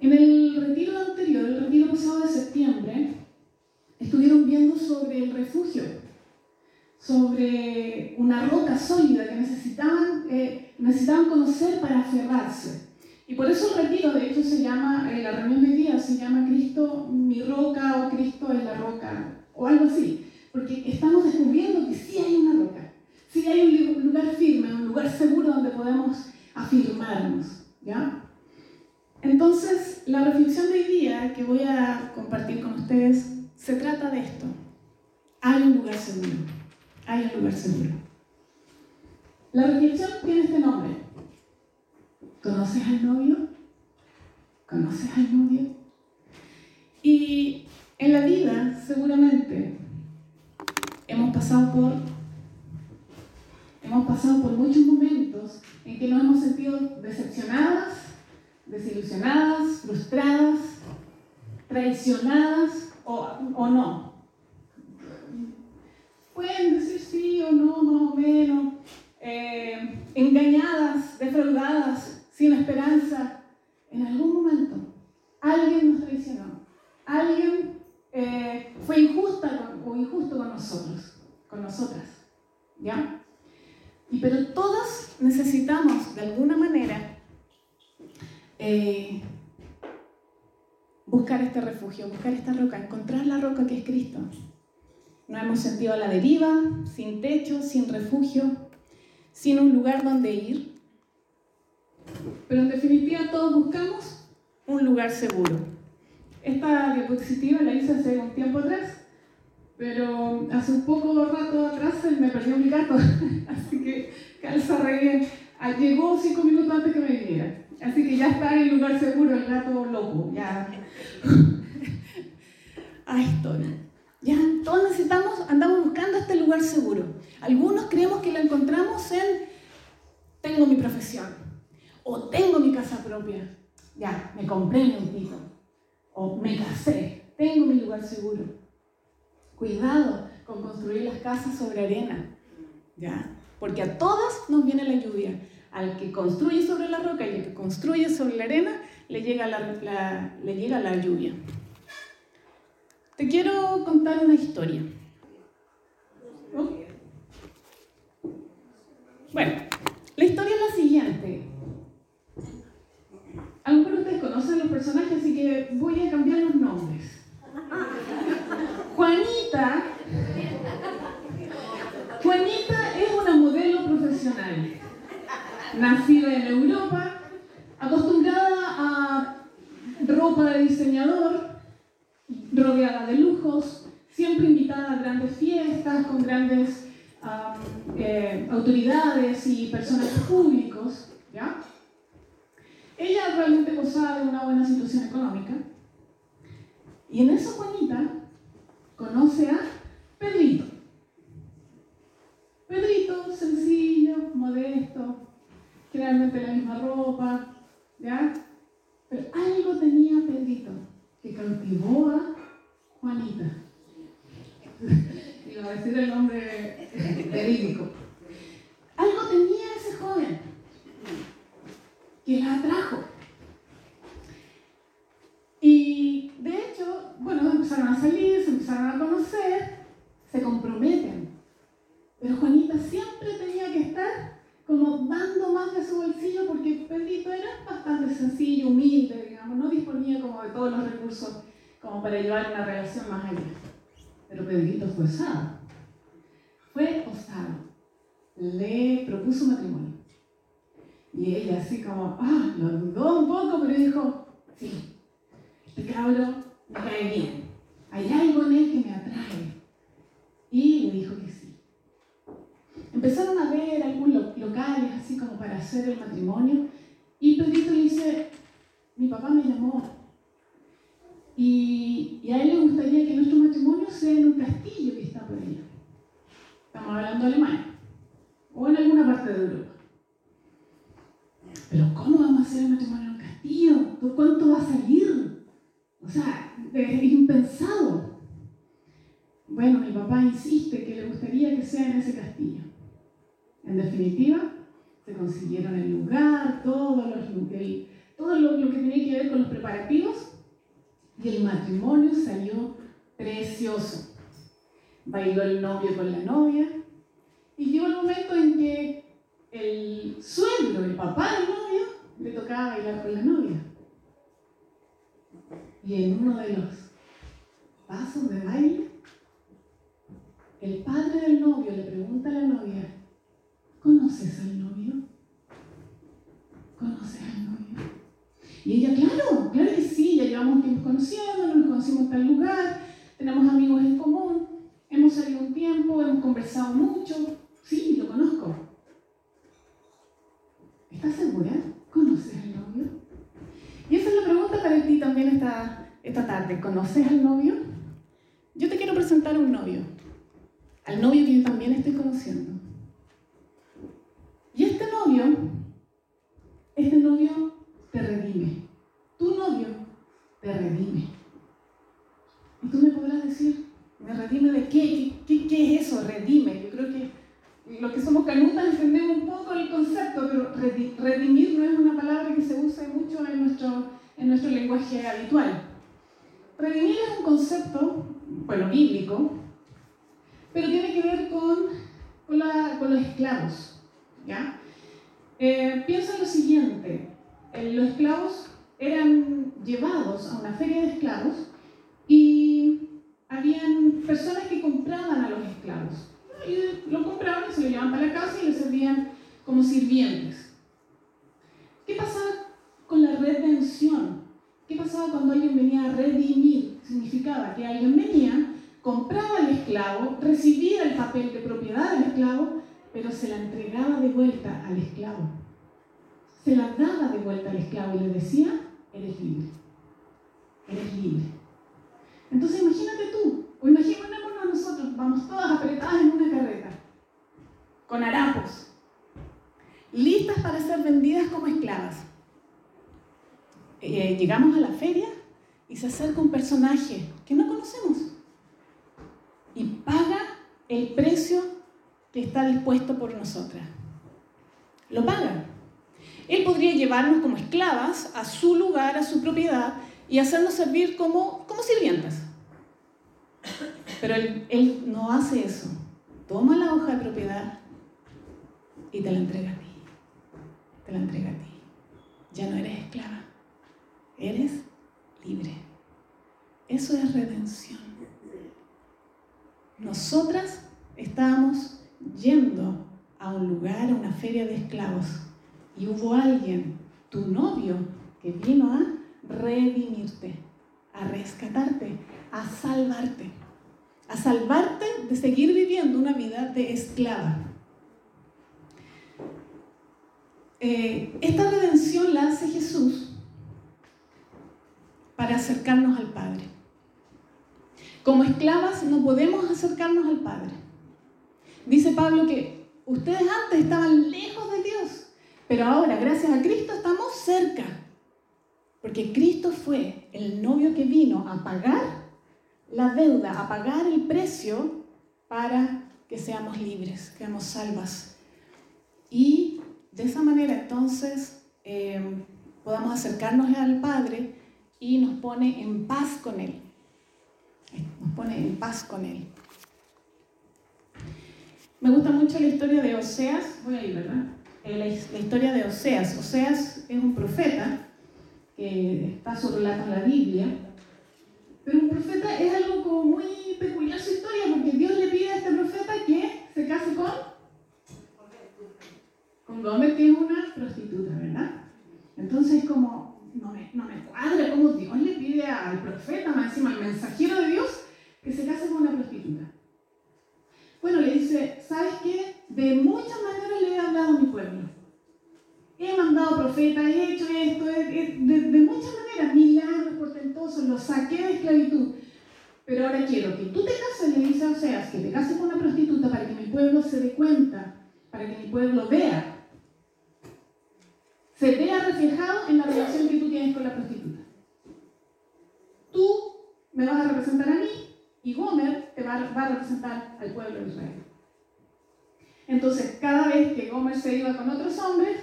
En el retiro anterior, el retiro pasado de septiembre, estuvieron viendo sobre el refugio, sobre una roca sólida que necesitaban, eh, necesitaban conocer para aferrarse. Y por eso el retiro, de hecho, se llama, eh, la reunión de día se llama Cristo mi roca o Cristo es la roca, o algo así, porque estamos descubriendo que sí hay una roca, sí hay un lugar firme, un lugar seguro donde podemos afirmarnos, ¿ya? Entonces, la reflexión de hoy día que voy a compartir con ustedes se trata de esto. Hay un lugar seguro. Hay un lugar seguro. La reflexión tiene este nombre. ¿Conoces al novio? ¿Conoces al novio? Y en la vida, seguramente, hemos pasado por hemos pasado por muchos momentos en que nos hemos sentido decepcionadas, desilusionadas, frustradas, traicionadas o, o no. Pueden decir sí o no, más o menos, eh, engañadas, defraudadas, sin esperanza. En algún momento alguien nos traicionó, alguien eh, fue injusta o injusto con nosotros, con nosotras. ¿Ya? Y pero todas necesitamos de alguna manera eh, buscar este refugio, buscar esta roca, encontrar la roca que es Cristo. Nos hemos sentido a la deriva, sin techo, sin refugio, sin un lugar donde ir. Pero en definitiva todos buscamos un lugar seguro. Esta diapositiva la hice hace un tiempo atrás, pero hace un poco rato atrás me perdió mi gato, así que calza re bien. Ah, llegó cinco minutos antes que me viniera. Así que ya está en el lugar seguro el gato loco. Ya. Ay, estoy. Ya, todos necesitamos, andamos buscando este lugar seguro. Algunos creemos que lo encontramos en tengo mi profesión o tengo mi casa propia. Ya, me compré mi autito o me casé, tengo mi lugar seguro. Cuidado con construir las casas sobre arena. Ya, porque a todas nos viene la lluvia. Al que construye sobre la roca y al que construye sobre la arena, le llega la, le llega la lluvia. Te quiero contar una historia. Bueno, la historia es la siguiente. Algunos de ustedes conocen los personajes, así que voy a cambiar los nombres. Juanita. Juanita es una modelo profesional nacida en Europa, acostumbrada a ropa de diseñador, rodeada de lujos, siempre invitada a grandes fiestas con grandes eh, autoridades y personajes públicos. Ella realmente gozaba de una buena situación económica. Y en esa Juanita conoce a Pedrito. Pedrito, sencillo, modesto, generalmente la misma ropa, ¿ya? Pero algo tenía Pedrito que cautivó a Juanita. Iba a decir el nombre verídico. Algo tenía ese joven que la atrajo. Y de hecho, bueno, empezaron a salir, se empezaron a conocer, se comprometen. Pero Juanita siempre tenía que estar como dando más de su bolsillo porque Pedrito era bastante sencillo, humilde, digamos, no disponía como de todos los recursos como para llevar una relación más allá. Pero Pedrito fue osado, fue osado, le propuso matrimonio. Y ella así como, ah, lo dudó un poco, pero dijo, sí, este cabro me cae bien, hay algo en él que me atrae. Y le dijo que sí. Empezaron a ver algunos locales así como para hacer el matrimonio y Pedrito le dice, mi papá me llamó y, a él le gustaría que nuestro matrimonio sea en un castillo que está por allá. Estamos hablando de Alemania o en alguna parte de Europa. Pero ¿cómo vamos a hacer el matrimonio en un castillo? ¿Cuánto va a salir? O sea, es impensado. Bueno, mi papá insiste que le gustaría que sea en ese castillo. En definitiva, se consiguieron el lugar, todo, lo, que tenía que ver con los preparativos Y el matrimonio salió precioso. Bailó el novio con la novia. Y llegó el momento en que el suegro, el papá del novio, le tocaba bailar con la novia. Y en uno de los pasos de baile, el padre del novio le pregunta a la novia, ¿conoces al novio? ¿Conoces al novio? Y ella, claro, claro que sí, ya llevamos tiempo conociendo, nos conocimos en tal lugar, tenemos amigos en común, hemos salido un tiempo, hemos conversado mucho, sí, lo conozco. ¿Estás segura? ¿Conoces al novio? Y esa es la pregunta para ti también esta, esta tarde. ¿Conoces al novio? Yo te quiero presentar a un novio, al novio que yo también estoy conociendo. Este novio, este novio te redime. Tu novio te redime. Y tú me podrás decir, ¿me redime de qué? ¿Qué, es eso? Redime. Yo creo que los que somos canutas entendemos un poco el concepto, pero redimir no es una palabra que se usa mucho en nuestro, en nuestro lenguaje habitual. Redimir es un concepto, bueno, bíblico, pero tiene que ver con, con, los esclavos. ¿Ya? Eh, piensa lo siguiente, eh, los esclavos eran llevados a una feria de esclavos y habían personas que compraban a los esclavos. Y lo compraban se lo llevaban para la casa y le servían como sirvientes. ¿Qué pasaba con la redención? ¿Qué pasaba cuando alguien venía a redimir? Significaba que alguien venía, compraba al esclavo, recibía el papel de propiedad del esclavo, pero se la entregaba de vuelta al esclavo. Se la daba de vuelta al esclavo y le decía, eres libre. Eres libre. Entonces imagínate tú, o imaginémonos nosotros, vamos todas apretadas en una carreta, con harapos, listas para ser vendidas como esclavas. Eh, llegamos a la feria y se acerca un personaje que no conocemos y paga el precio está dispuesto por nosotras. Lo paga. Él podría llevarnos como esclavas a su lugar, a su propiedad, y hacernos servir como, como sirvientas. Pero él, él no hace eso. Toma la hoja de propiedad y te la entrega a ti. Te la entrega a ti. Ya no eres esclava. Eres libre. Eso es redención. Nosotras estábamos yendo a un lugar, a una feria de esclavos, y hubo alguien, tu novio, que vino a redimirte, a rescatarte, a salvarte, a salvarte de seguir viviendo una vida de esclava. Eh, esta redención la hace Jesús para acercarnos al Padre. Como esclavas no podemos acercarnos al Padre. Dice Pablo que ustedes antes estaban lejos de Dios, pero ahora, gracias a Cristo, estamos cerca. Porque Cristo fue el novio que vino a pagar la deuda, a pagar el precio para que seamos libres, que seamos salvas. Y de esa manera entonces eh, podamos acercarnos al Padre y nos pone en paz con Él. Nos pone en paz con Él. Me gusta mucho la historia de Oseas, voy a ir, ¿verdad? Eh, la, historia de Oseas. Oseas es un profeta que está su relato en la Biblia. Pero un profeta es algo como muy peculiar su historia, porque Dios le pide a este profeta que se case con, con que es una prostituta, ¿verdad? Entonces, como no me, no me cuadra cómo Dios le pide al profeta, más encima al mensajero de Dios, que se case con una prostituta. ¿Sabes qué? De muchas maneras le he hablado a mi pueblo he mandado profetas, he hecho esto, de, muchas maneras, milagros portentosos, los saqué de esclavitud. Pero ahora quiero que tú te cases, le dice Oseas, que te cases con una prostituta para que mi pueblo se dé cuenta, para que mi pueblo vea, se vea reflejado en la relación que tú tienes con la prostituta. Tú me vas a representar a mí y Gomer te va a representar al pueblo de Israel. Entonces, cada vez que Gomer se iba con otros hombres,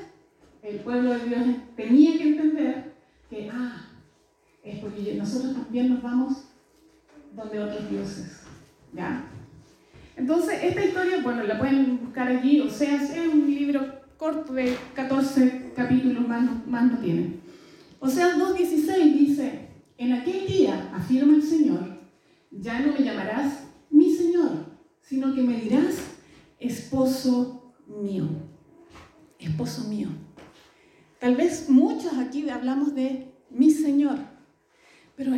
el pueblo de Dios tenía que entender que, ah, es porque nosotros también nos vamos donde otros dioses. ¿Ya? Entonces, esta historia, bueno, la pueden buscar allí, o sea, es un libro corto de 14 capítulos, más no, más no tiene. O sea, 2.16 dice, en aquel día, afirma el Señor, ya no me llamarás mi Señor, sino que me dirás esposo mío. Esposo mío. Tal vez muchos aquí hablamos de mi Señor, pero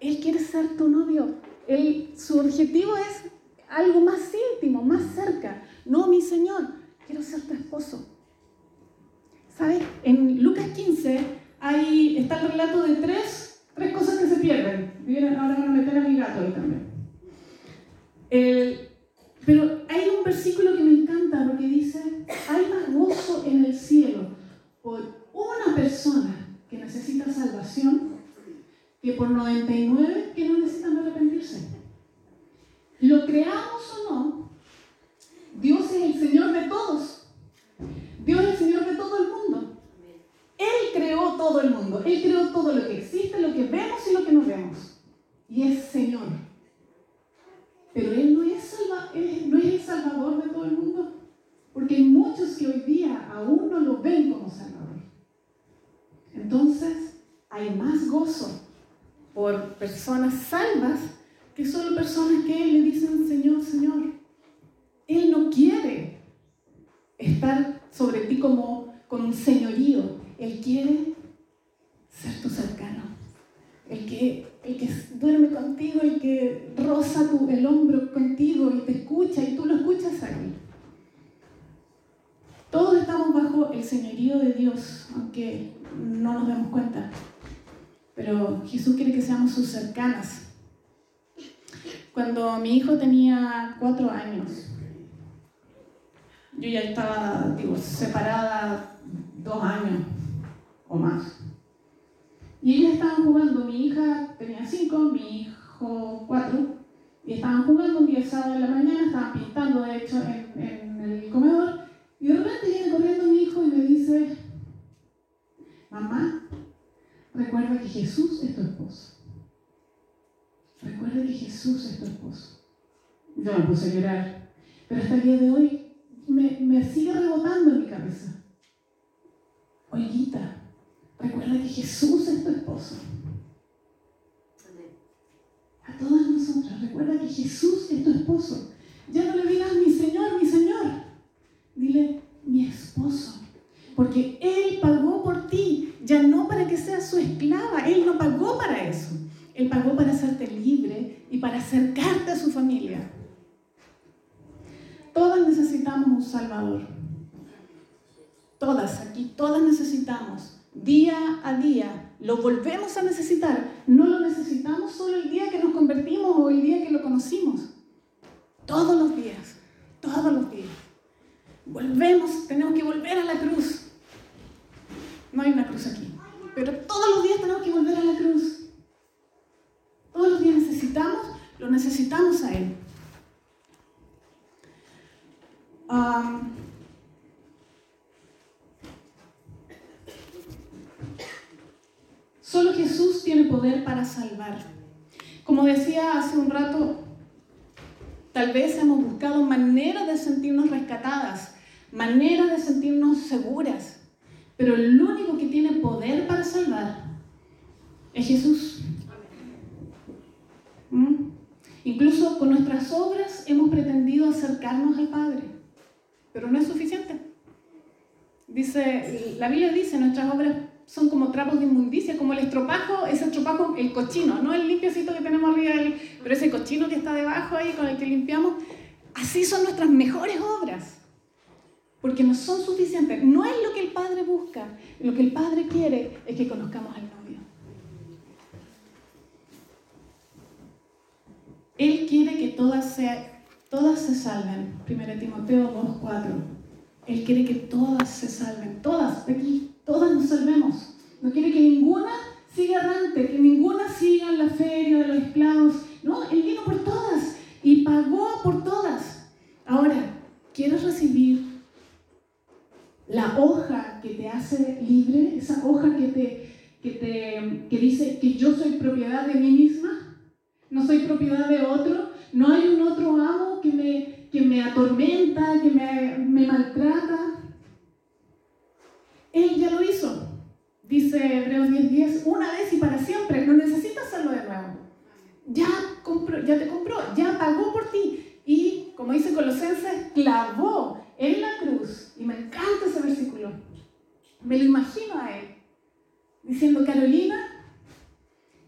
Él quiere ser tu novio. Él, su objetivo es algo más íntimo, más cerca. No, mi Señor, quiero ser tu esposo. ¿Sabes? En Lucas 15 hay, está el relato de tres, tres cosas que se pierden. ahora van a meter a mi gato ahí también. Pero hay un versículo que me encanta porque dice, hay más gozo en el cielo por una persona que necesita salvación que por 99 que no necesitan arrepentirse. Lo creamos o no, Dios es el Señor de todos. Dios es el Señor de todo el mundo. Él creó todo el mundo. Él creó todo lo que existe, lo que vemos y lo que no vemos. Y es Señor. Pero Él no es, no es el Salvador de todo el mundo. Porque hay muchos que hoy día aún no lo ven como Salvador. Entonces, hay más gozo por personas salvas que solo personas que le dicen Señor, Señor. Él no quiere estar sobre ti como con un señorío. Él quiere ser tu cercano. El que, el que duerme contigo, el que roza tu, el hombro contigo y te escucha y tú lo escuchas a él. Todos estamos bajo el señorío de Dios, aunque no nos demos cuenta. Pero Jesús quiere que seamos sus cercanas. Cuando mi hijo tenía cuatro años, yo ya estaba, digo, separada dos años o más. Y ellos estaban jugando, mi hija tenía cinco, mi hijo cuatro, y estaban jugando un día sábado de la mañana, estaban pintando de hecho en, en el comedor, y de repente viene corriendo mi hijo y me dice, mamá, recuerda que Jesús es tu esposo. Recuerda que Jesús es tu esposo. Yo me puse a llorar, pero hasta el día de hoy me, me sigue rebotando en mi cabeza. Oiguita, recuerda que Jesús es tu esposo. A todas nosotras, recuerda que Jesús es tu esposo. Ya no le digas mi Señor, mi Señor. Dile mi esposo. Porque Él pagó por ya no para que seas su esclava. Él no pagó para eso. Él pagó para hacerte libre y para acercarte a su familia. Todas necesitamos un Salvador. Todas aquí, todas necesitamos. Día a día lo volvemos a necesitar. No lo necesitamos solo el día que nos convertimos o el día que lo conocimos. Todos los días, todos los días. Volvemos, tenemos que volver a la cruz. No hay una cruz aquí, pero todos los días tenemos que volver a la cruz. Todos los días necesitamos, lo necesitamos a Él. solo Jesús tiene poder para salvar. Como decía hace un rato, tal vez hemos buscado maneras de sentirnos rescatadas, maneras de sentirnos seguras, pero el único que tiene poder para salvar es Jesús. ¿Mm? Incluso con nuestras obras hemos pretendido acercarnos al Padre pero no es suficiente. Dice, la Biblia dice, nuestras obras son como trapos de inmundicia, como el estropajo, ese estropajo, el cochino, no el limpiecito que tenemos arriba, pero ese cochino que está debajo ahí con el que limpiamos, así son nuestras mejores obras, porque no son suficientes, no es lo que el Padre busca, lo que el Padre quiere es que conozcamos al novio. Él quiere que todas se salven. 1 Timoteo 2.4. Él quiere que todas se salven, todas, de aquí, todas nos salvemos. No quiere que ninguna siga errante, que ninguna siga en la feria de los esclavos. No, Él vino por todas y pagó por todas. Ahora, ¿quieres recibir la hoja que te hace libre? Esa hoja que te, que, te, que dice que yo soy propiedad de mí misma, no soy propiedad de otro, no hay un otro amo que me, que me atormenta, que me, me maltrata. Él ya lo hizo. Dice Hebreos 10:10, una vez y para siempre, no necesitas hacerlo de nuevo. Ya, compró, ya te compró, ya pagó por ti. Y, como dice Colosenses, clavó en la cruz. Y me encanta ese versículo. Me lo imagino a él diciendo, Carolina,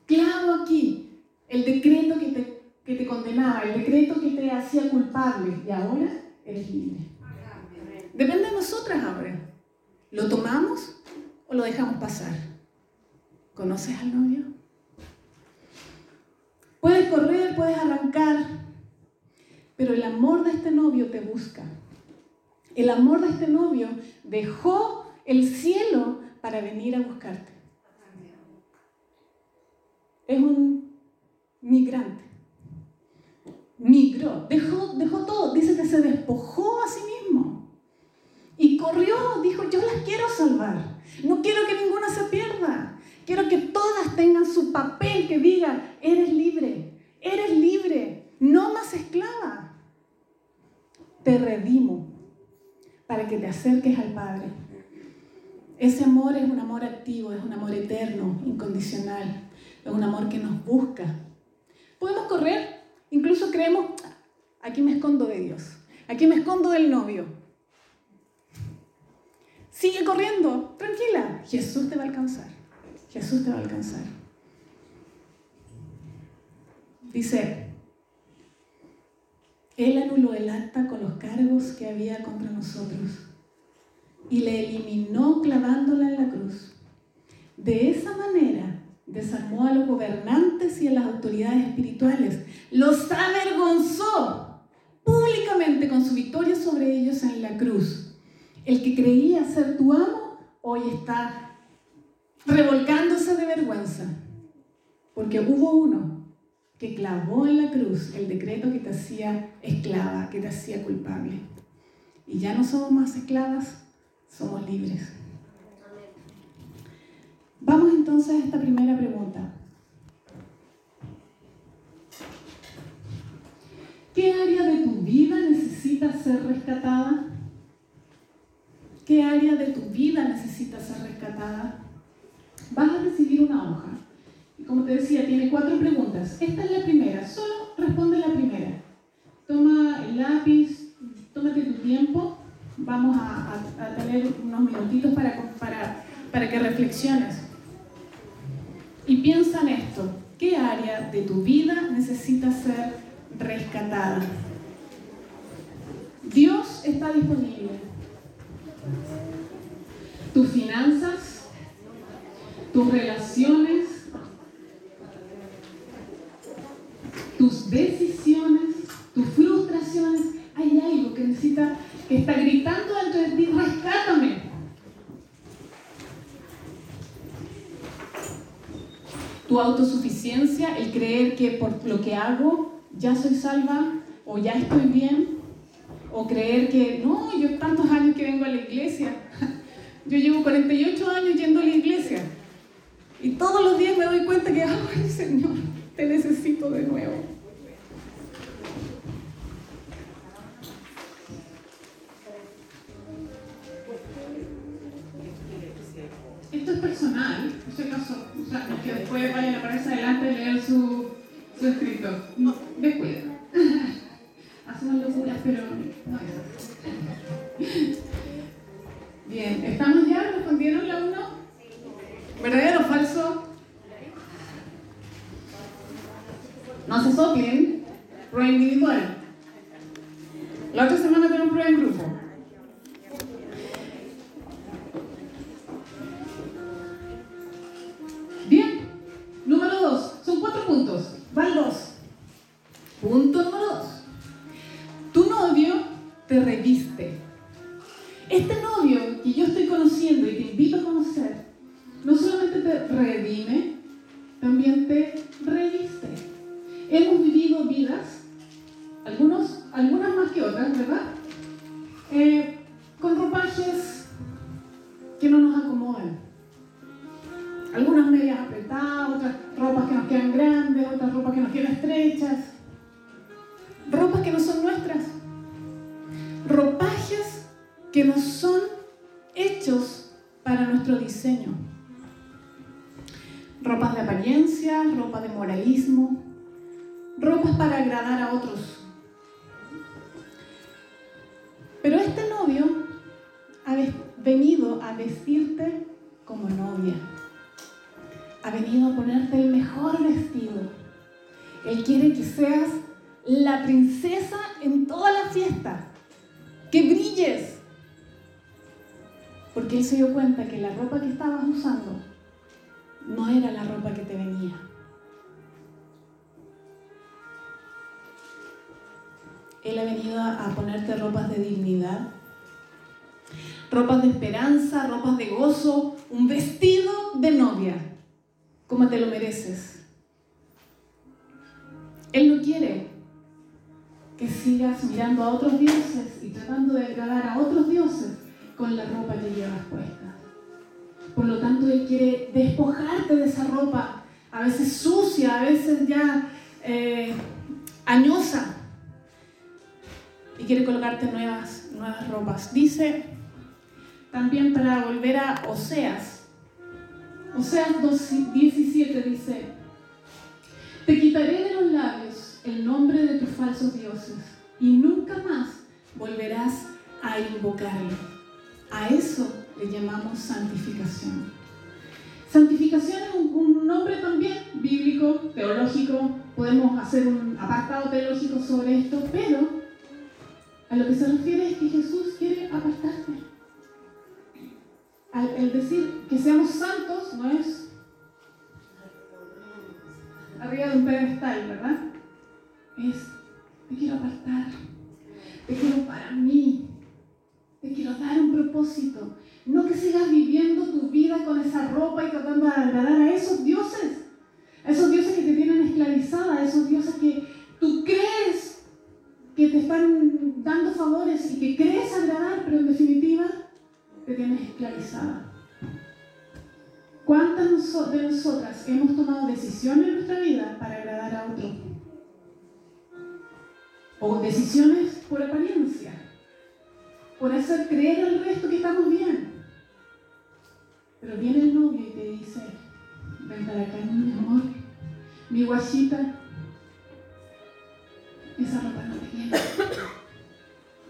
clavo aquí el decreto que te, que te condenaba, el decreto que te hacía culpable y ahora eres libre. Depende de nosotras ahora. ¿Lo tomamos o lo dejamos pasar? ¿Conoces al novio? Puedes correr, puedes arrancar, pero el amor de este novio te busca. El amor de este novio dejó el cielo para venir a buscarte. Es un migrante. Migró, dejó, dejó todo. Dice que se despojó a sí mismo. Y corrió, dijo, yo las quiero salvar. No quiero que ninguna se pierda. Quiero que todas tengan su papel que diga, eres libre, eres libre, no más esclava. Te redimo para que te acerques al Padre. Ese amor es un amor activo, es un amor eterno, incondicional, es un amor que nos busca. Podemos correr, incluso creemos, aquí me escondo de Dios, aquí me escondo del novio, Sigue corriendo, tranquila. Jesús te va a alcanzar. Jesús te va a alcanzar. Dice, Él anuló el acta con los cargos que había contra nosotros y le eliminó clavándola en la cruz. De esa manera desarmó a los gobernantes y a las autoridades espirituales. Los avergonzó públicamente con su victoria sobre ellos en la cruz. El que creía ser tu amo hoy está revolcándose de vergüenza, porque hubo uno que clavó en la cruz el decreto que te hacía esclava, que te hacía culpable. Y ya no somos más esclavas, somos libres. Vamos entonces a esta primera pregunta. ¿Qué área de tu vida necesita ser rescatada? ¿Qué área de tu vida necesita ser rescatada? Vas a recibir una hoja. Como te decía, tiene cuatro preguntas. Esta es la primera. Solo responde la primera. Toma el lápiz, tómate tu tiempo. Vamos a, tener unos minutitos para, para, para que reflexiones. Y piensa en esto. ¿Qué área de tu vida necesita ser rescatada? Dios está disponible tus finanzas, tus relaciones, tus decisiones, tus frustraciones. Hay algo que necesita, que está gritando dentro de ti, rescátame. Tu autosuficiencia, el creer que por lo que hago ya soy salva o ya estoy bien, o creer que no, yo tantos años que vengo a la iglesia, yo llevo 48 años yendo a la iglesia y todos los días me doy cuenta que, ay Señor, necesito de nuevo. La princesa en toda la fiesta. Que brilles. Porque él se dio cuenta que la ropa que estabas usando no era la ropa que te venía. Él ha venido a ponerte ropas de dignidad, ropas de esperanza, ropas de gozo, un vestido de novia, como te lo mereces. Él no quiere que sigas mirando a otros dioses y tratando de agradar a otros dioses con la ropa que llevas puesta. Por lo tanto, Él quiere despojarte de esa ropa, a veces sucia, a veces ya eh, añosa, y quiere colocarte nuevas, nuevas ropas. Dice también para volver a Oseas. Oseas 17 dice, te quitaré de los labios el nombre de tus falsos dioses y nunca más volverás a invocarlo. A eso le llamamos santificación. Santificación es un, nombre también bíblico, teológico, podemos hacer un apartado teológico sobre esto, pero a lo que se refiere es que Jesús quiere apartarte. Al, decir que seamos santos no es arriba de un pedestal, ¿verdad? Es, te quiero apartar, te quiero para mí, te quiero dar un propósito. No que sigas viviendo tu vida con esa ropa y tratando de agradar a esos dioses, a esos dioses que te tienen esclavizada, a esos dioses que tú crees que te están dando favores y que crees agradar, pero en definitiva te tienes esclavizada. ¿Cuántas de nosotras hemos tomado decisiones en nuestra vida para agradar a otro? O decisiones por apariencia, por hacer creer al resto que estamos bien. Pero viene el novio y te dice, ven para acá, mi amor, mi guachita, esa ropa no te queda.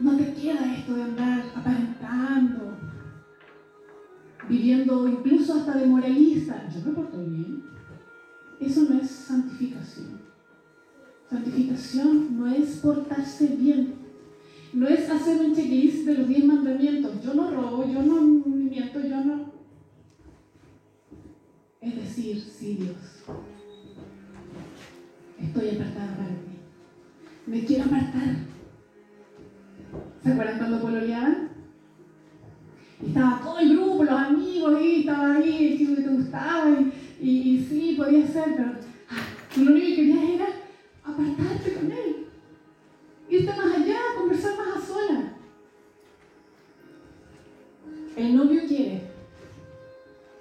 No te queda esto de andar aparentando, viviendo incluso hasta de moralista. Yo me porto bien. Eso no es santificación. Santificación no es portarse bien. No es hacer un checklist de los diez mandamientos. Yo no robo, yo no miento, yo no. Es decir, sí, Dios. Estoy apartada para ti me quiero apartar. ¿Se acuerdan cuando pololeaban? Estaba todo el grupo, los amigos, y estaba ahí el chico que te gustaba, y, y, sí, podía ser, pero ah, lo único que querías era apartarte con él. Irte más allá, conversar más a solas. El novio quiere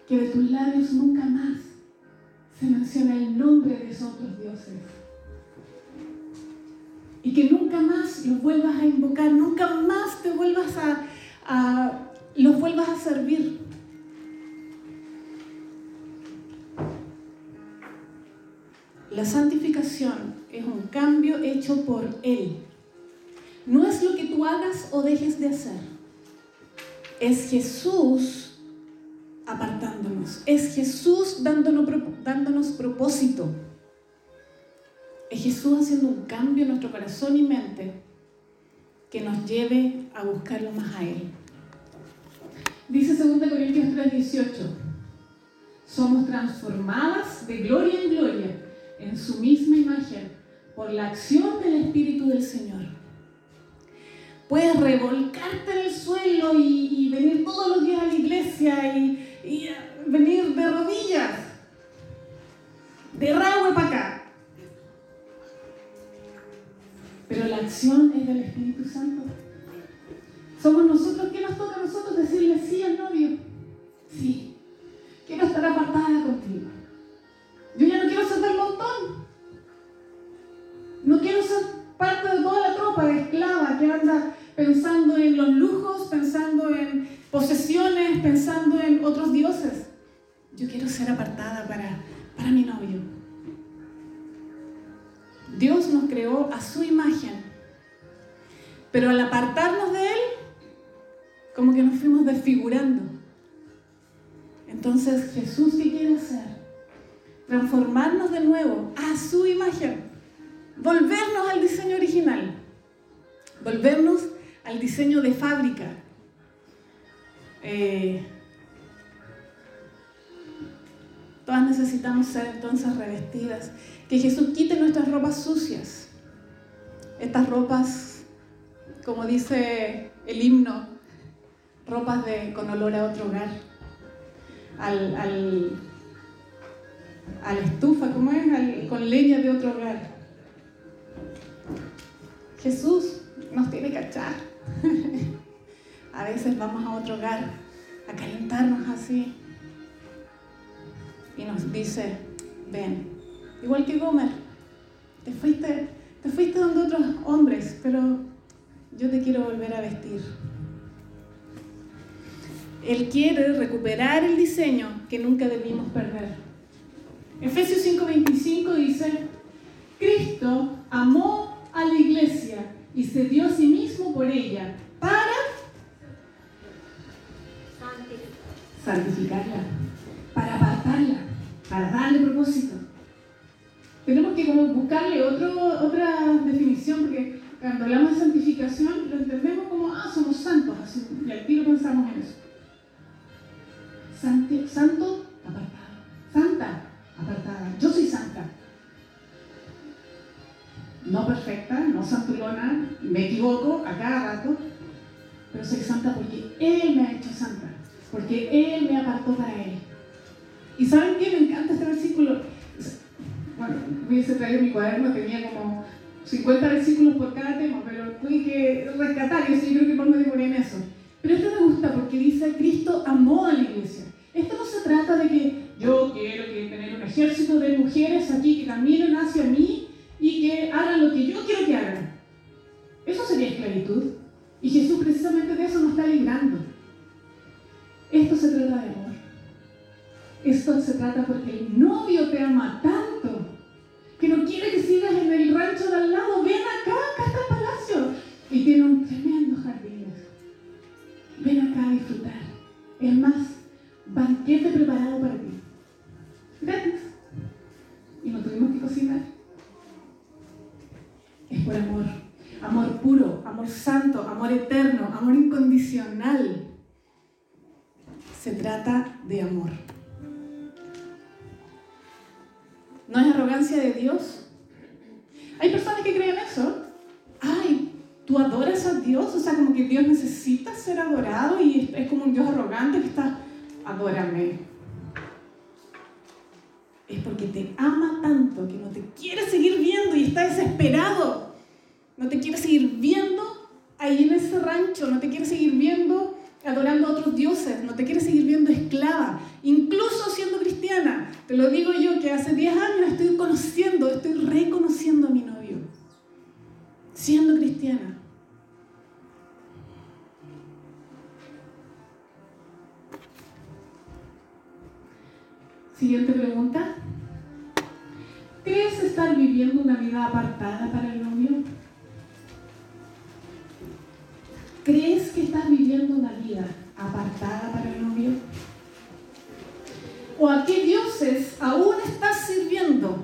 que de tus labios nunca más se mencione el nombre de esos otros dioses y que nunca más los vuelvas a invocar, nunca más te vuelvas a, los vuelvas a servir. La santificación es un cambio hecho por Él. No es lo que tú hagas o dejes de hacer. Es Jesús apartándonos. Es Jesús dándonos, dándonos propósito. Es Jesús haciendo un cambio en nuestro corazón y mente que nos lleve a buscarlo más a Él. Dice 2 Corintios 3:18, somos transformadas de gloria en gloria en su misma imagen por la acción del Espíritu del Señor. Puedes revolcarte en el suelo y, venir todos los días a la iglesia y, y venir de rodillas, de rabo para acá pero la acción es del Espíritu Santo. Somos nosotros, ¿qué nos toca a nosotros decirle sí al novio? Sí, quiero estar apartada contigo. Yo ya no quiero ser del montón. No quiero ser parte de toda la tropa de esclava que anda pensando en los lujos, pensando en posesiones, pensando en otros dioses. Yo quiero ser apartada para, para mi novio. Dios nos creó a su imagen, pero al apartarnos de Él, como que nos fuimos desfigurando. Entonces Jesús, ¿qué quiere hacer? Transformarnos de nuevo a su imagen, volvernos al diseño original, volvernos al diseño de fábrica. Eh, todas necesitamos ser entonces revestidas. Que Jesús quite nuestras ropas sucias. Estas ropas, como dice el himno, ropas de, con olor a otro hogar. Al, a la estufa, ¿cómo es? con leña de otro hogar. Jesús nos tiene que echar. a veces vamos a otro hogar a calentarnos así. Y nos dice, ven, igual que Gomer, te fuiste, te fuiste donde otros hombres, pero yo te quiero volver a vestir. Él quiere recuperar el diseño que nunca debimos perder. Efesios 5:25 dice, Cristo amó a la iglesia y se dio a sí mismo por ella para santificarla, para apartarla, para darle propósito. Tenemos que buscarle otra definición porque cuando hablamos de santificación lo entendemos como, ah, somos santos, así, y al tiro pensamos en eso. santo, apartado. Santa, Yo soy santa no perfecta, no santulona, me equivoco a cada rato, pero soy santa porque Él me ha hecho santa, porque Él me apartó para Él. ¿Y saben qué? Me encanta este versículo. Bueno, hubiese traído mi cuaderno, tenía como 50 versículos por cada tema, pero tuve que rescatar, y yo creo que por me demoré en eso. Pero este me gusta porque dice, Cristo amó a la iglesia. Esto no se trata de que yo quiero que tener un ejército de mujeres aquí que caminen hacia mí y que hagan lo que yo quiero que hagan. Eso sería esclavitud. Y Jesús precisamente de eso nos está librando. Esto se trata de amor. Esto se trata porque el novio te ama tanto que no quiere que sigas en el rancho de al lado. Ven acá, acá está el palacio. Y tiene un tremendo jardín. Ven acá a disfrutar. Es más, banquete preparado para ti. Y no tuvimos que cocinar es por amor. Amor puro, amor santo, amor eterno, amor incondicional. Se trata de amor. ¿No es arrogancia de Dios? Hay personas que creen eso. Ay, tú adoras a Dios, o sea, como que Dios necesita ser adorado y es como un Dios arrogante que está, adórame es porque te ama tanto que no te quiere seguir viendo y está desesperado. No te quiere seguir viendo ahí en ese rancho, no te quiere seguir viendo adorando a otros dioses, no te quiere seguir viendo esclava, incluso siendo cristiana. Te lo digo yo que hace 10 años estoy conociendo, estoy reconociendo a mi novio, siendo cristiana. Siguiente pregunta. ¿Crees estar viviendo una vida apartada para el novio? ¿Crees que estás viviendo una vida apartada para el novio? ¿O a qué dioses aún estás sirviendo?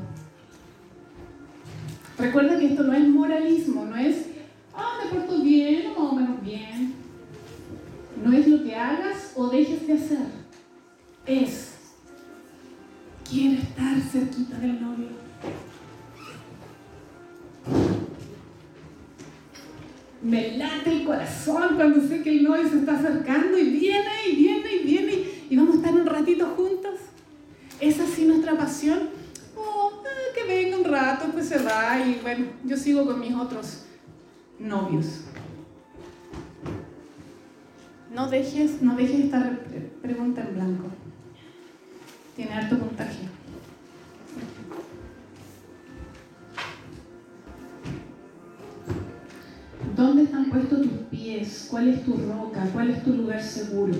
Recuerda que esto no es moralismo, no es, ah, me porto bien o más o menos bien. No es lo que hagas o dejes de hacer. Es quiero estar cerquita del novio. Me late el corazón cuando sé que el novio se está acercando y viene y viene y viene y vamos a estar un ratito juntos. ¿Es así nuestra pasión? Oh, eh, que venga un rato, pues se va y bueno, yo sigo con mis otros novios. No dejes, no dejes esta pregunta en blanco tiene harto ¿Cuál es tu roca? ¿Cuál es tu lugar seguro?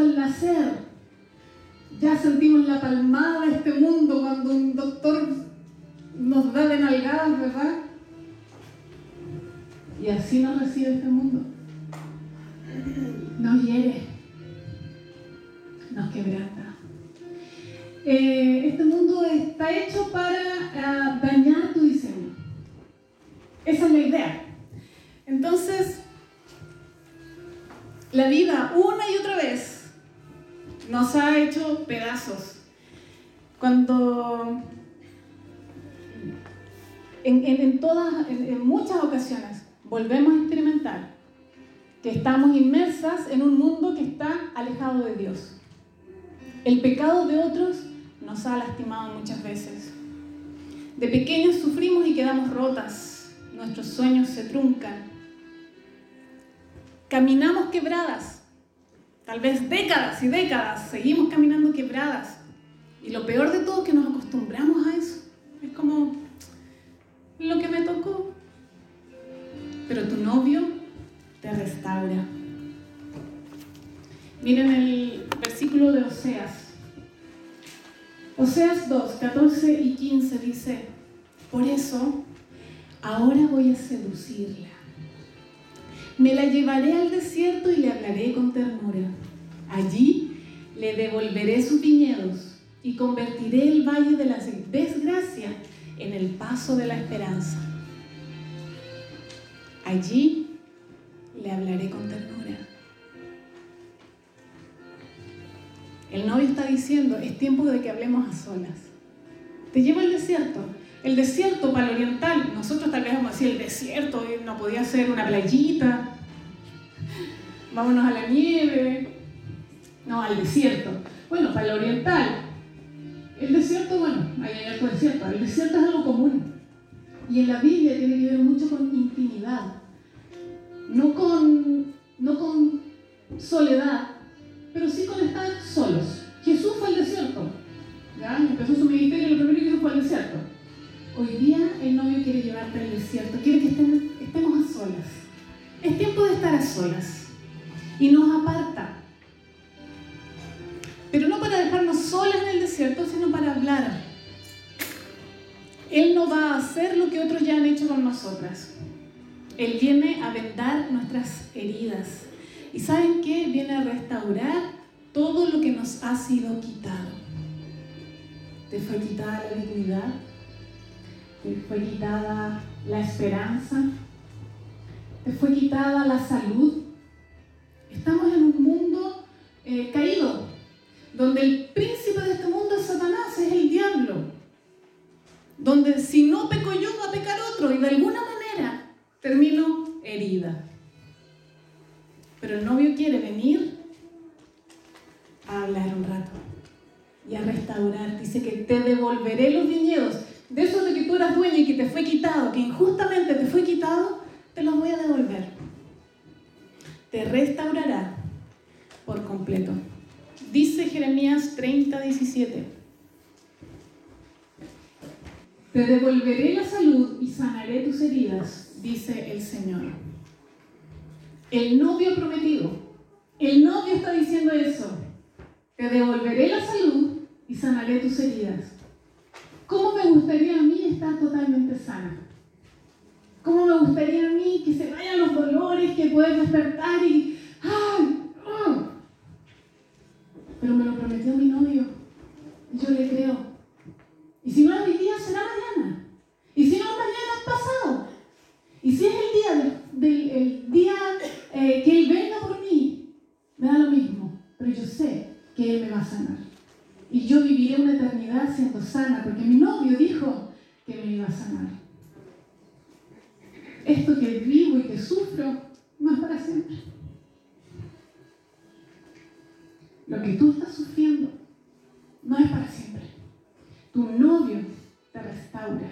Al nacer, ya sentimos la palmada de este mundo cuando un doctor nos da de nalgadas, ¿verdad? Y así nos recibe este mundo. Nos hiere, nos quebranta. Eh, este mundo está hecho para uh, dañar tu diseño. Esa es la idea. Entonces, la vida una y otra vez nos ha hecho pedazos. Cuando en, en, todas, en muchas ocasiones volvemos a experimentar que estamos inmersas en un mundo que está alejado de Dios. El pecado de otros nos ha lastimado muchas veces. De pequeños sufrimos y quedamos rotas, nuestros sueños se truncan. Caminamos quebradas, tal vez décadas y décadas, seguimos caminando quebradas. Y lo peor de todo es que nos acostumbramos a eso. Es como lo que me tocó. Pero tu novio te restaura. Miren el versículo de Oseas. Oseas 2, 14 y 15 dice, por eso ahora voy a seducirla. Me la llevaré al desierto y le hablaré con ternura. Allí le devolveré sus viñedos y convertiré el valle de la desgracia en el paso de la esperanza. Allí le hablaré con ternura. El novio está diciendo, es tiempo de que hablemos a solas. Te llevo al desierto. El desierto para el oriental, nosotros tal vez vamos a decir el desierto, no podía ser una playita, vámonos a la nieve, no, al desierto. Bueno, para el oriental, el desierto, bueno, hay algo desierto, el desierto es algo común. Y en la Biblia tiene que ver mucho con intimidad, no con, no con soledad, pero sí con estar solos. Jesús fue al desierto, ¿ya? empezó su ministerio lo primero Hoy día el novio quiere llevarte al desierto, quiere que estemos, estemos a solas. Es tiempo de estar a solas. Y nos aparta. Pero no para dejarnos solas en el desierto, sino para hablar. Él no va a hacer lo que otros ya han hecho con nosotras. Él viene a vendar nuestras heridas. ¿Y saben qué? Viene a restaurar todo lo que nos ha sido quitado. Te fue quitada la dignidad, te fue quitada la esperanza, te fue quitada la salud. Estamos en un mundo eh, caído, donde el príncipe de este mundo es Satanás, es el diablo. Donde si no peco yo, va a pecar otro y de alguna manera termino herida. Pero el novio quiere venir a hablar un rato y a restaurar. Dice que te devolveré los viñedos. De eso de que tú eras dueña y que te fue quitado, que injustamente te fue quitado, te los voy a devolver. Te restaurará por completo. Dice Jeremías 30, 17. Te devolveré la salud y sanaré tus heridas, dice el Señor. El novio prometido, el novio está diciendo eso. Te devolveré la salud y sanaré tus heridas. ¿Cómo me gustaría a mí estar totalmente sana? ¿Cómo me gustaría a mí que se vayan los dolores, que puedas despertar y... ¡Ay! Pero me lo prometió mi novio. Y yo le creo. Y si no es hoy día, será mañana. Y si no es mañana, es pasado. Y si es el día, del, el día eh, que Él venga por mí, me da lo mismo. Pero yo sé que Él me va a sanar. Y yo siendo sana, porque mi novio dijo que me iba a sanar. Esto que vivo y que sufro no es para siempre. Lo que tú estás sufriendo no es para siempre. Tu novio te restaura.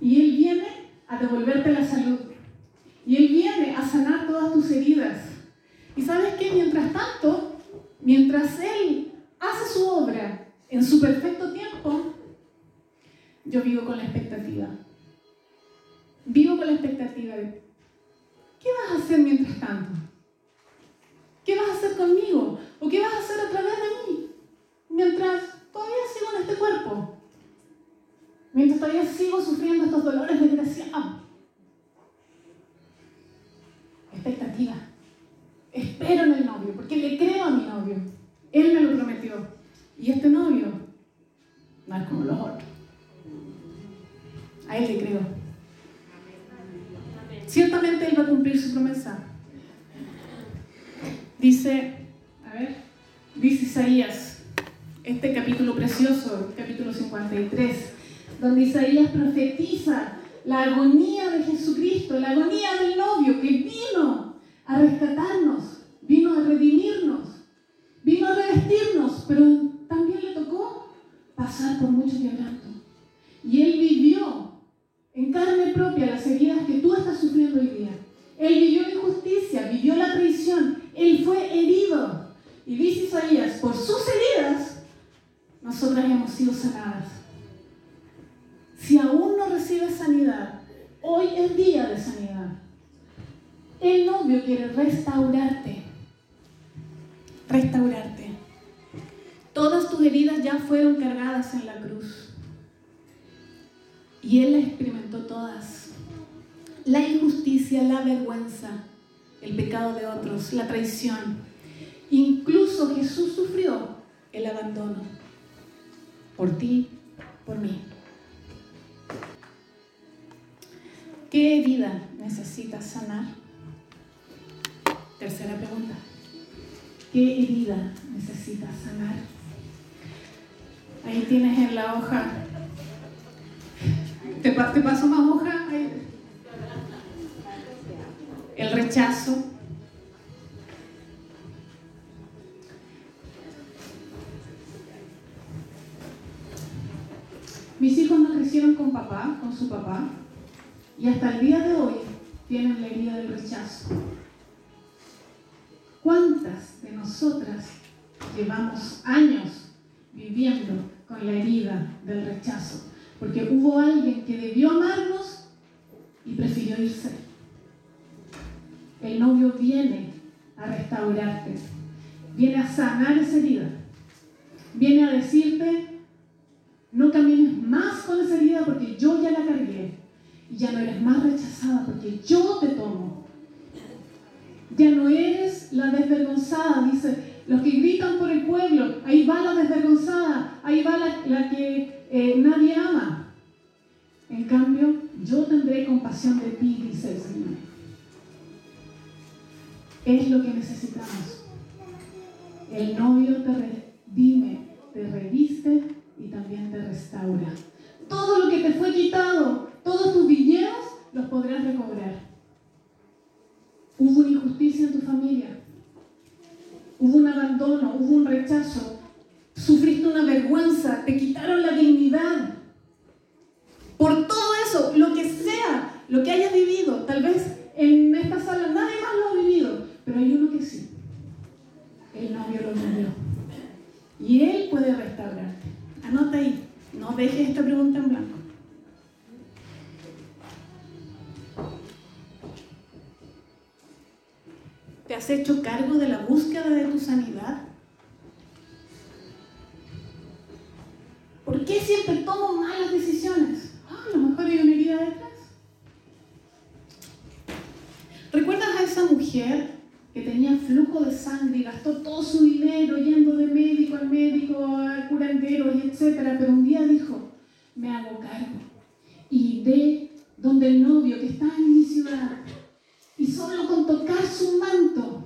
Y Él viene a devolverte la salud. Y Él viene a sanar todas tus heridas. Y sabes que mientras tanto, mientras Él hace su obra en su perfecto tiempo, yo vivo con la expectativa. Vivo con la expectativa de, ¿qué vas a hacer mientras tanto? ¿Qué vas a hacer conmigo? ¿O qué vas a hacer a través de mí? Mientras todavía sigo en este cuerpo. Mientras todavía sigo sufriendo estos dolores desgraciados. Expectativa. Espero en el novio, porque le creo a mi novio. Él me lo prometió. Y este novio no es como los otros. A él le creo. Ciertamente él va a cumplir su promesa. Dice, a ver, dice Isaías, este capítulo precioso, capítulo 53, donde Isaías profetiza la agonía de Jesucristo, la agonía del novio que vino a rescatarnos, vino a redimirnos, vino a revestirnos, pero pasar por mucho quebranto. Y él vivió en carne propia las heridas que tú estás sufriendo hoy día. Él vivió la injusticia, vivió la traición, él fue herido. Y dice Isaías, por sus heridas, nosotras hemos sido sanadas. Si aún no recibes sanidad, hoy es día de sanidad. El novio quiere restaurarte. Restaurarte. Todas tus heridas ya fueron cargadas en la cruz. Y Él las experimentó todas. La injusticia, la vergüenza, el pecado de otros, la traición. Incluso Jesús sufrió el abandono. Por ti, por mí. ¿Qué herida necesitas sanar? Tercera pregunta. ¿Qué herida necesitas sanar? Ahí tienes en la hoja. ¿Te, te paso más hoja? El rechazo. Mis hijos no crecieron con papá, con su papá, y hasta el día de hoy tienen la herida del rechazo. ¿Cuántas de nosotras llevamos años viviendo con la herida del rechazo? Porque hubo alguien que debió amarnos y prefirió irse. El novio viene a restaurarte, viene a sanar esa herida, viene a decirte, no camines más con esa herida porque yo ya la cargué y ya no eres más rechazada porque yo te tomo. Ya no eres la desvergonzada, dice, los que gritan por el pueblo, ahí va la desvergonzada, ahí va la, que eh, nadie ama. En cambio, yo tendré compasión de ti, dice el Señor. Es lo que necesitamos. El novio te redime, te reviste y también te restaura. Todo lo que te fue quitado, todos tus viñedos, los podrás recobrar. Hubo una injusticia en tu familia. Hubo un abandono, hubo un rechazo. Sufriste una vergüenza, te quitaron la dignidad. Por todo eso, lo que sea, lo que hayas vivido, tal vez en esta sala nadie más lo ha vivido, pero hay uno que sí. El novio lo vivió. Y él puede restaurarte. Anota ahí, no dejes esta pregunta en blanco. Has hecho cargo de la búsqueda de tu sanidad? ¿Por qué siempre tomo malas decisiones? Ah, a lo mejor hay una herida detrás. ¿Recuerdas a esa mujer que tenía flujo de sangre y gastó todo su dinero yendo de médico al médico, al curandero, etcétera? Pero un día dijo, me hago cargo. Y de donde el novio que está en mi ciudad y solo con tocar su manto,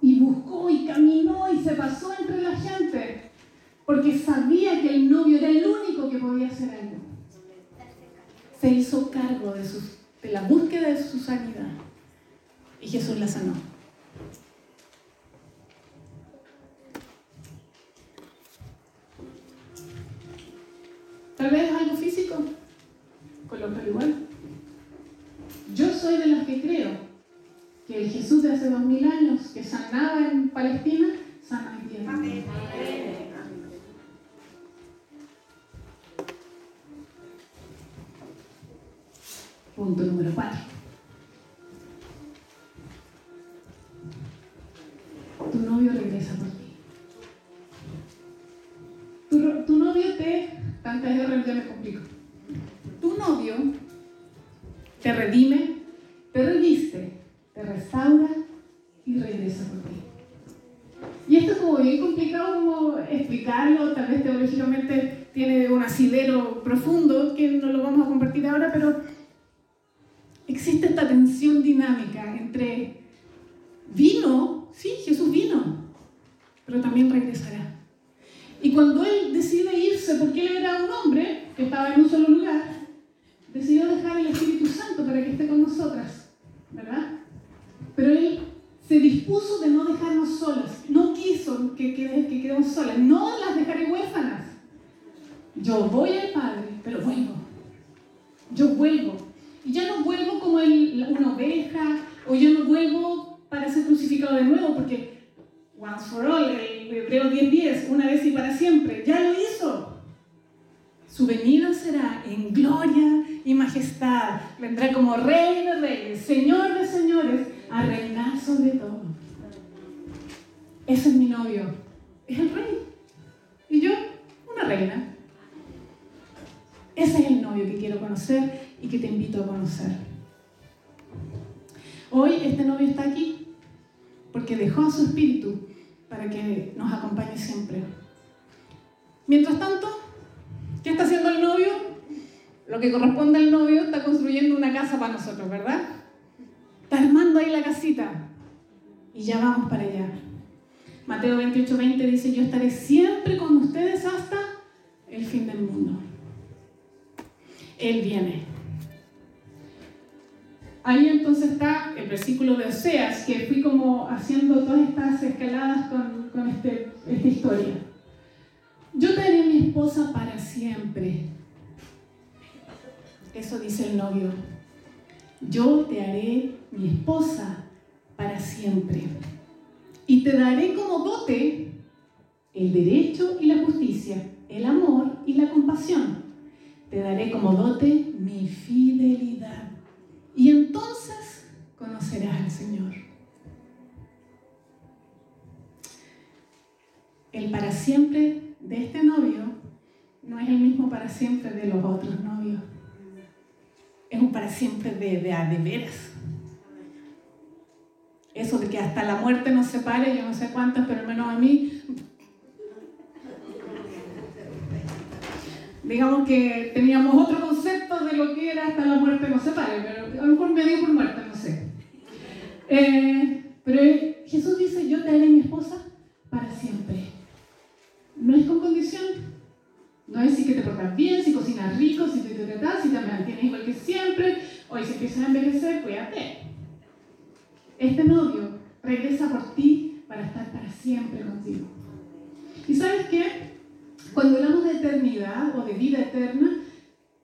y buscó y caminó y se pasó entre la gente, porque sabía que el novio era el único que podía hacer algo. Se hizo cargo de, de la búsqueda de su sanidad y Jesús la sanó. Tal vez algo físico, colócalo igual. Yo soy de las que creo que el Jesús de hace dos mil años que sanaba en Palestina, sana en tierra. Punto número cuatro. Compartir ahora, pero existe esta tensión dinámica entre vino, sí, Jesús vino, pero también regresará. Y cuando él decide irse, porque él era un hombre que estaba en un solo lugar, decidió dejar el Espíritu Santo para que esté con nosotras, ¿verdad? Pero él se dispuso de no dejarnos solas, no quiso que, que, que quedemos solas, no las dejaré huérfanas. Yo voy al Lo que corresponde al novio está construyendo una casa para nosotros, ¿verdad? Está armando ahí la casita y ya vamos para allá. Mateo 28, 20 dice, yo estaré siempre con ustedes hasta el fin del mundo. Él viene. Ahí entonces está el versículo de Oseas, que fui como haciendo todas estas escaladas con, con este, esta historia. Yo te haré mi esposa para siempre. Eso dice el novio. Yo te haré mi esposa para siempre. Y te daré como dote el derecho y la justicia, el amor y la compasión. Te daré como dote mi fidelidad. Y entonces conocerás al Señor. El para siempre de este novio no es el mismo para siempre de los otros novios. Es un para siempre de, de, de veras. Eso de que hasta la muerte nos separe, yo no sé cuántas, pero al menos a mí. Digamos que teníamos otro concepto de lo que era hasta la muerte nos separe, pero a lo mejor me dio por muerte, no sé. Eh, pero Jesús dice, yo te haré mi esposa para siempre. No es con condición. No es si que te portas bien, si cocinas rico, si te tratas, si te mantienes igual que siempre, o si empiezas a envejecer, cuídate. Este novio regresa por ti para estar para siempre contigo. ¿Y sabes qué? Cuando hablamos de eternidad o de vida eterna,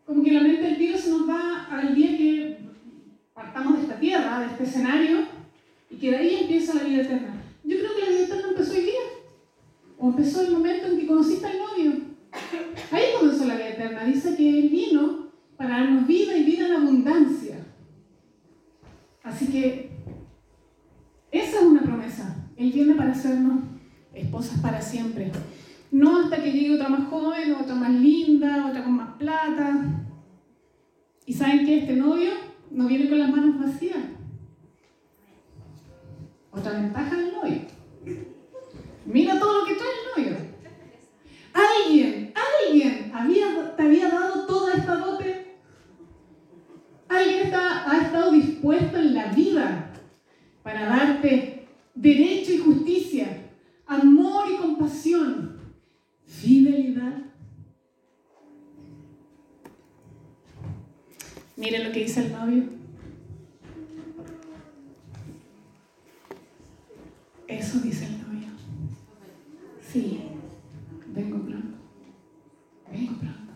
como que la mente del tiro se nos va al día que partamos de esta tierra, de este escenario, y que de ahí empieza la vida eterna. Yo creo que la vida eterna empezó hoy día. O empezó el momento en que conociste al novio. Ahí comenzó la vida que Él vino para darnos vida y vida en abundancia. Así que esa es una promesa. Él viene para hacernos esposas para siempre. No hasta que llegue otra más joven, otra más linda, otra con más plata. Y saben que este novio no viene con las manos vacías. Otra ventaja del novio. Mira todo lo que trae el novio. Alguien, alguien había, te había dado toda esta dote. Alguien está, ha estado dispuesto en la vida para darte derecho y justicia, amor y compasión, fidelidad. Mire lo que dice el novio. Eso dice el novio. Sí, vengo pronto. Vengo pronto.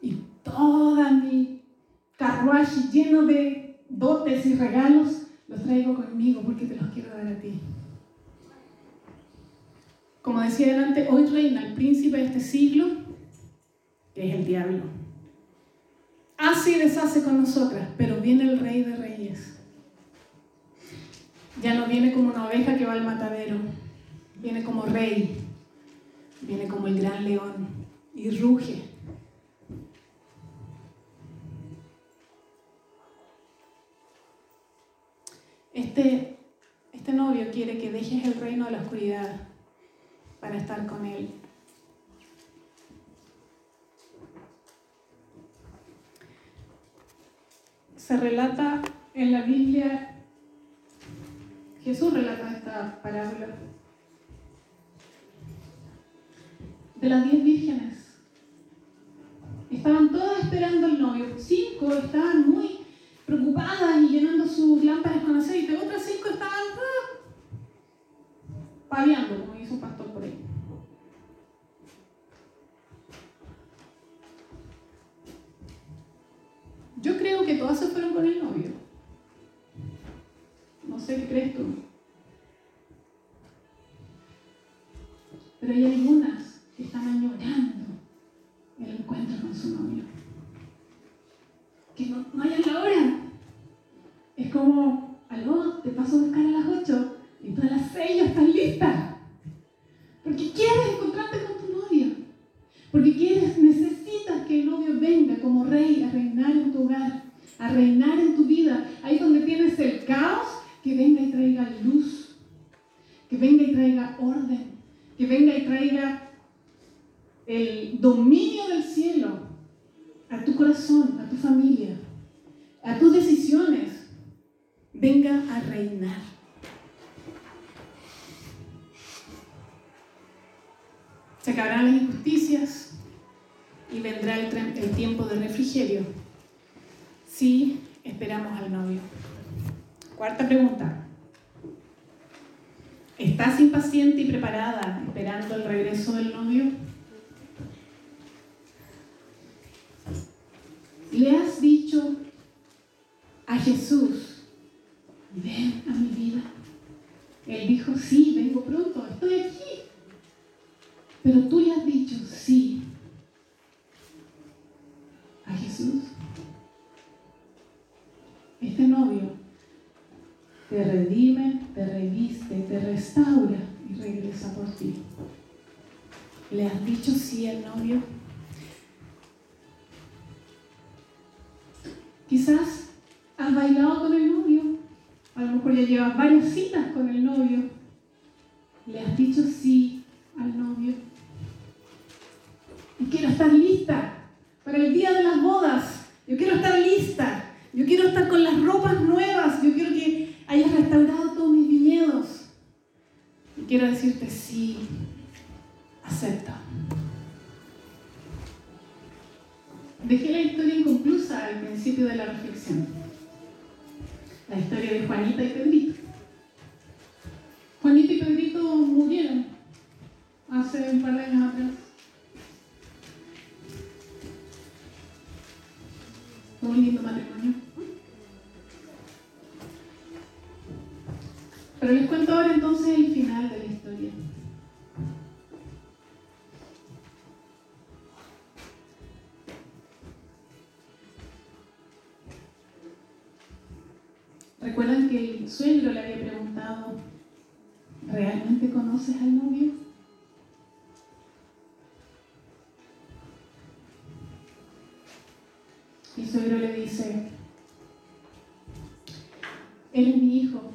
Y toda mi carruaje lleno de dotes y regalos los traigo conmigo porque te los quiero dar a ti. Como decía delante, hoy reina el príncipe de este siglo, que es el diablo. Hace y deshace con nosotras, pero viene el rey de reyes. Ya no viene como una oveja que va al matadero, viene como rey, viene como el gran león y ruge. Este, este novio quiere que dejes el reino de la oscuridad para estar con él. Se relata en la Biblia Jesús relata esta parábola de las diez vírgenes. Estaban todas esperando al novio. Cinco estaban muy preocupadas y llenando sus lámparas con aceite. Otras cinco estaban a mi vida? Él dijo, sí, vengo pronto, estoy aquí. Pero tú le has dicho, sí, a Jesús. Este novio te redime, te reviste, te restaura y regresa por ti. ¿Le has dicho sí al novio? Llevas varias citas con el novio. ¿Le has dicho sí al novio? Y quiero estar lista para el día de las bodas. Yo quiero estar lista. Yo quiero estar con las ropas nuevas. Yo quiero que hayas restaurado todos mis viñedos. Y quiero decirte, sí, acepta. Dejé la historia inconclusa al principio de la reflexión. Historia de Juanita y Pedrito. Juanita y Pedrito murieron hace un par de años atrás. Suegro le dice, él es mi hijo,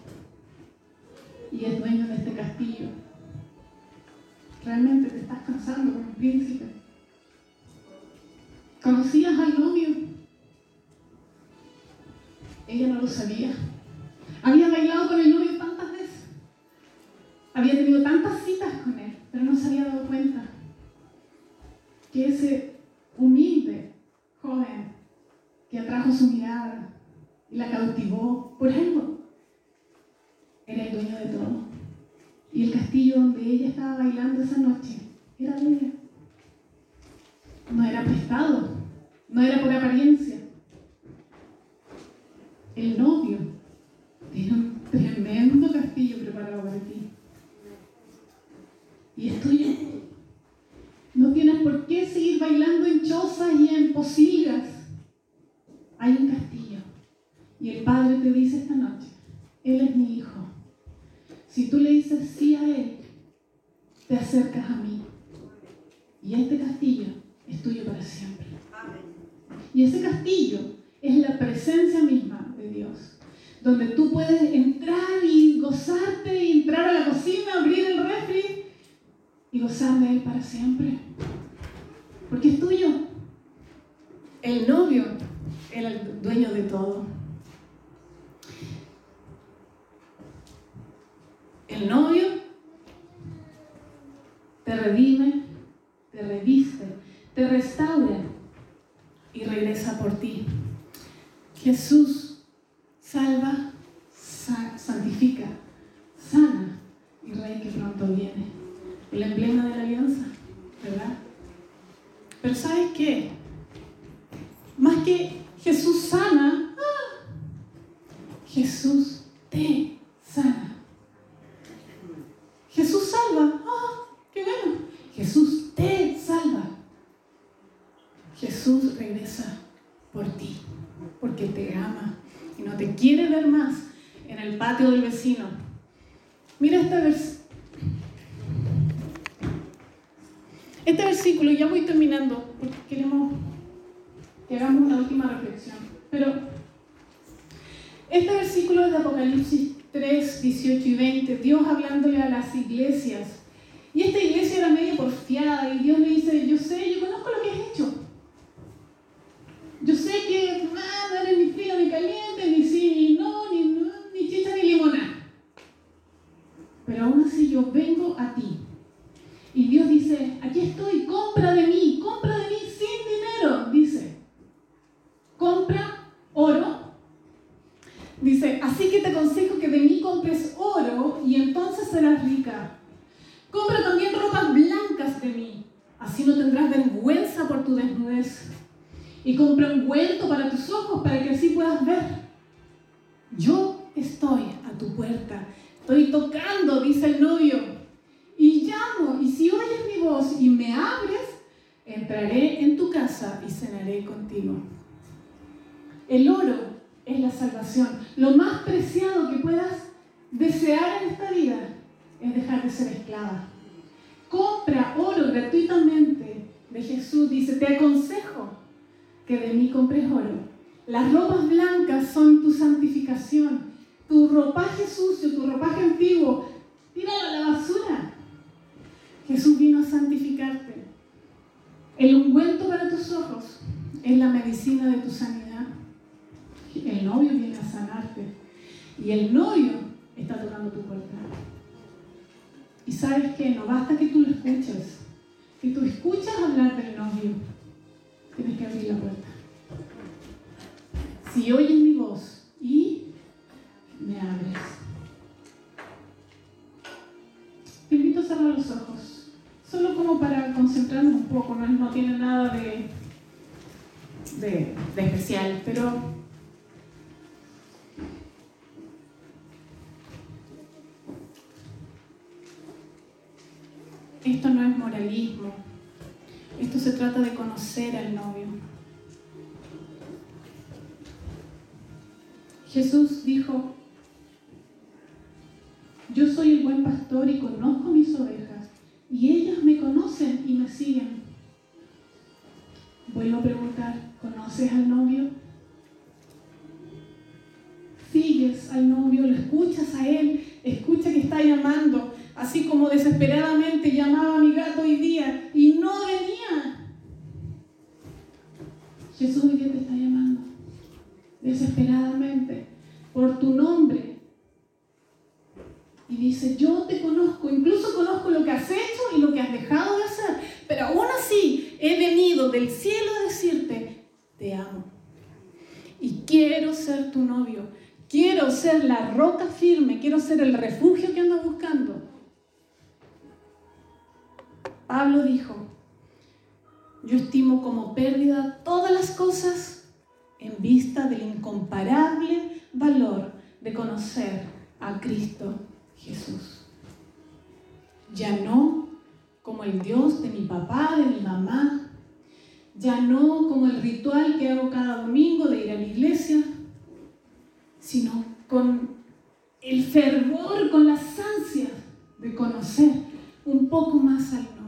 dueño de este castillo. Realmente te estás casando con un príncipe. ¿Conocías al novio? Ella no lo sabía. Había bailado con el novio tantas veces. Había tenido tantas citas con él, pero no se había dado cuenta que ese humilde joven que atrajo su mirada y la cautivó por algo era el dueño de todo. Y el castillo donde ella bailando esa noche era de ella. No era prestado, no era por apariencia. El novio tiene un tremendo castillo preparado para ti. Y es tuyo. No tienes por qué seguir bailando en chozas y en posilgas. Hay un castillo. Y el Padre te dice esta noche, Él es mi hijo. Si tú le dices sí a Él, te acercas a mí. Y este castillo es tuyo para siempre. Y ese castillo es la presencia misma de Dios, donde tú puedes entrar y gozarte, y entrar a la cocina, abrir el refri y gozar de Él para siempre. Porque es tuyo. El novio era el dueño de todo. El novio te redime, te reviste, te restaura y regresa por ti. Jesús salva, santifica, sana y rey que pronto viene. El emblema de la alianza, ¿verdad? Pero ¿sabes qué? Más que Jesús sana, ¡ah! Jesús te sana. Jesús salva. ¡Ah! ¡Qué bueno! Jesús te salva. Jesús regresa por ti, porque te ama y no te quiere ver más en el patio del vecino. Mira este versículo. Este versículo, ya voy terminando, porque queremos que hagamos una última reflexión. Pero este versículo es de Apocalipsis 3, 18 y 20, Dios hablándole a las iglesias. Y esta iglesia era medio porfiada y Dios le dice, yo sé, yo conozco lo que has hecho. Yo sé que nada, no ni frío ni caliente, ni sí, ni no, ni, ni chicha ni limonada. Pero aún así yo vengo a ti. Y Dios dice, aquí estoy, compra de mí, compra de mí sin dinero, dice. Compra Dice, así que te aconsejo que de mí compres oro y entonces serás rica. Compra también ropas blancas de mí, así no tendrás vergüenza por tu desnudez. Y compra un vuelto para tus ojos para que así puedas ver. Yo estoy a tu puerta, estoy tocando, dice el novio, y llamo, y si oyes mi voz y me abres, entraré en tu casa y cenaré contigo. El oro es la salvación. Lo más preciado que puedas desear en esta vida es dejar de ser esclava. Compra oro gratuitamente de Jesús. Dice, te aconsejo que de mí compres oro. Las ropas blancas son tu santificación. Tu ropaje sucio, tu ropaje antiguo, tíralo a la basura. Jesús vino a santificarte. El ungüento para tus ojos es la medicina de tu sanidad novio viene a sanarte y el novio está tocando tu puerta. Y sabes que no basta que tú lo escuches, que tú escuchas hablar del novio, tienes que abrir la puerta. Si oyes mi voz y me abres. Te invito a cerrar los ojos, solo como para concentrarnos un poco, no, tiene nada de, de especial, pero Esto se trata de conocer al novio. Jesús dijo, yo soy el buen pastor y conozco mis ovejas, y ellas me conocen y me siguen. Vuelvo a preguntar, ¿conoces al novio? Sigue oyes al novio, lo escuchas a él, escucha que está llamando, así como desesperadamente llamaba a mi gato hoy día y no venía. Jesús hoy día te está llamando, desesperadamente, por tu nombre. Y dice, yo te conozco, incluso conozco lo que has hecho y lo que has dejado de hacer, pero aún así he venido del cielo a decirte, te amo. Y quiero ser tu novio, quiero ser la roca firme, quiero ser el refugio que ando buscando. Pablo dijo, yo estimo como pérdida todas las cosas en vista del incomparable valor de conocer a Cristo Jesús. Ya no como el Dios de mi papá, de mi mamá, ya no como el ritual que hago cada domingo de ir a la iglesia, sino con el fervor, con las ansias de conocer un poco más al novio.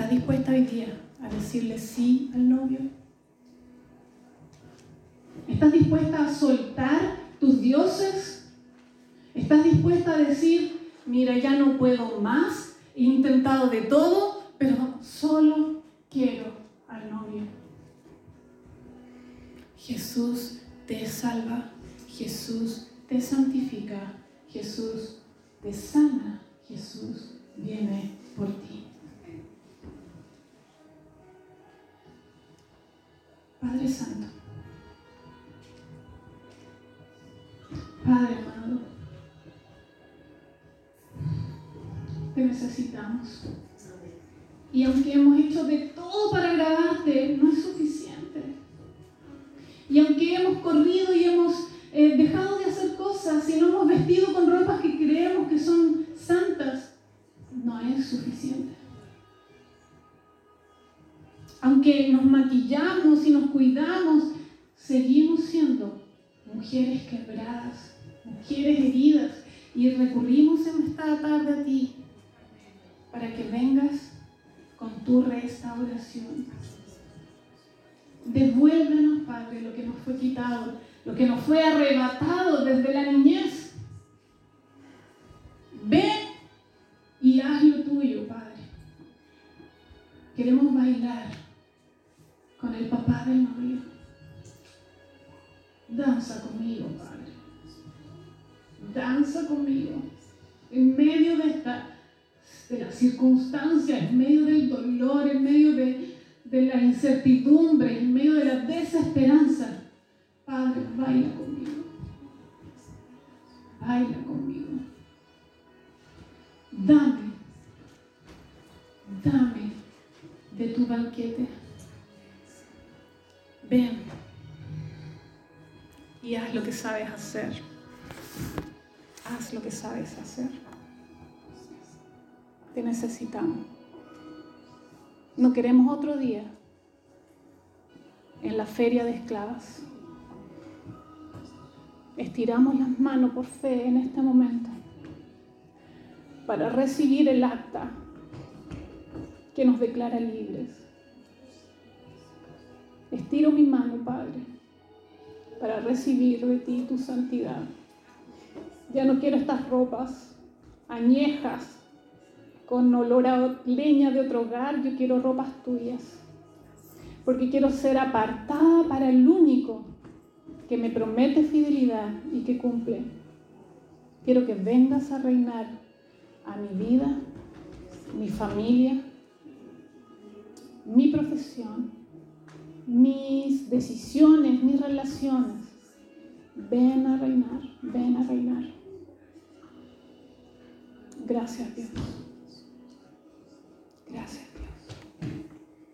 ¿Estás dispuesta hoy día a decirle sí al novio? ¿Estás dispuesta a soltar tus dioses? ¿Estás dispuesta a decir, mira, ya no puedo más, he intentado de todo, pero solo quiero al novio? Jesús te salva, Jesús te santifica, Jesús te sana, Jesús viene por ti. Padre Santo, Padre amado, te necesitamos. Y aunque hemos hecho de todo para agradarte, no es suficiente. Y aunque hemos corrido y hemos eh, dejado de hacer cosas y no hemos vestido con ropas que creemos que son santas, no es suficiente. Aunque nos maquillamos y nos cuidamos, seguimos siendo mujeres quebradas, mujeres heridas y recurrimos en esta tarde a ti para que vengas con tu restauración. Devuélvenos, Padre, lo que nos fue quitado, lo que nos fue arrebatado desde la niñez. Ven y haz lo tuyo, Padre. Queremos bailar novio. Danza conmigo, Padre. Danza conmigo. En medio de esta de las circunstancias, en medio del dolor, en medio de, de la incertidumbre, en medio de la desesperanza. Padre, baila conmigo. Baila conmigo. Dame, dame de tu banquete. Ven y haz lo que sabes hacer. Haz lo que sabes hacer. Te necesitamos. No queremos otro día en la feria de esclavas. Estiramos las manos por fe en este momento para recibir el acta que nos declara libres. Estiro mi mano, Padre, para recibir de ti tu santidad. Ya no quiero estas ropas añejas con olor a leña de otro hogar, yo quiero ropas tuyas. Porque quiero ser apartada para el único que me promete fidelidad y que cumple. Quiero que vengas a reinar a mi vida, mi familia, mi profesión, mis decisiones, mis relaciones. Ven a reinar, ven a reinar. Gracias Dios. Gracias.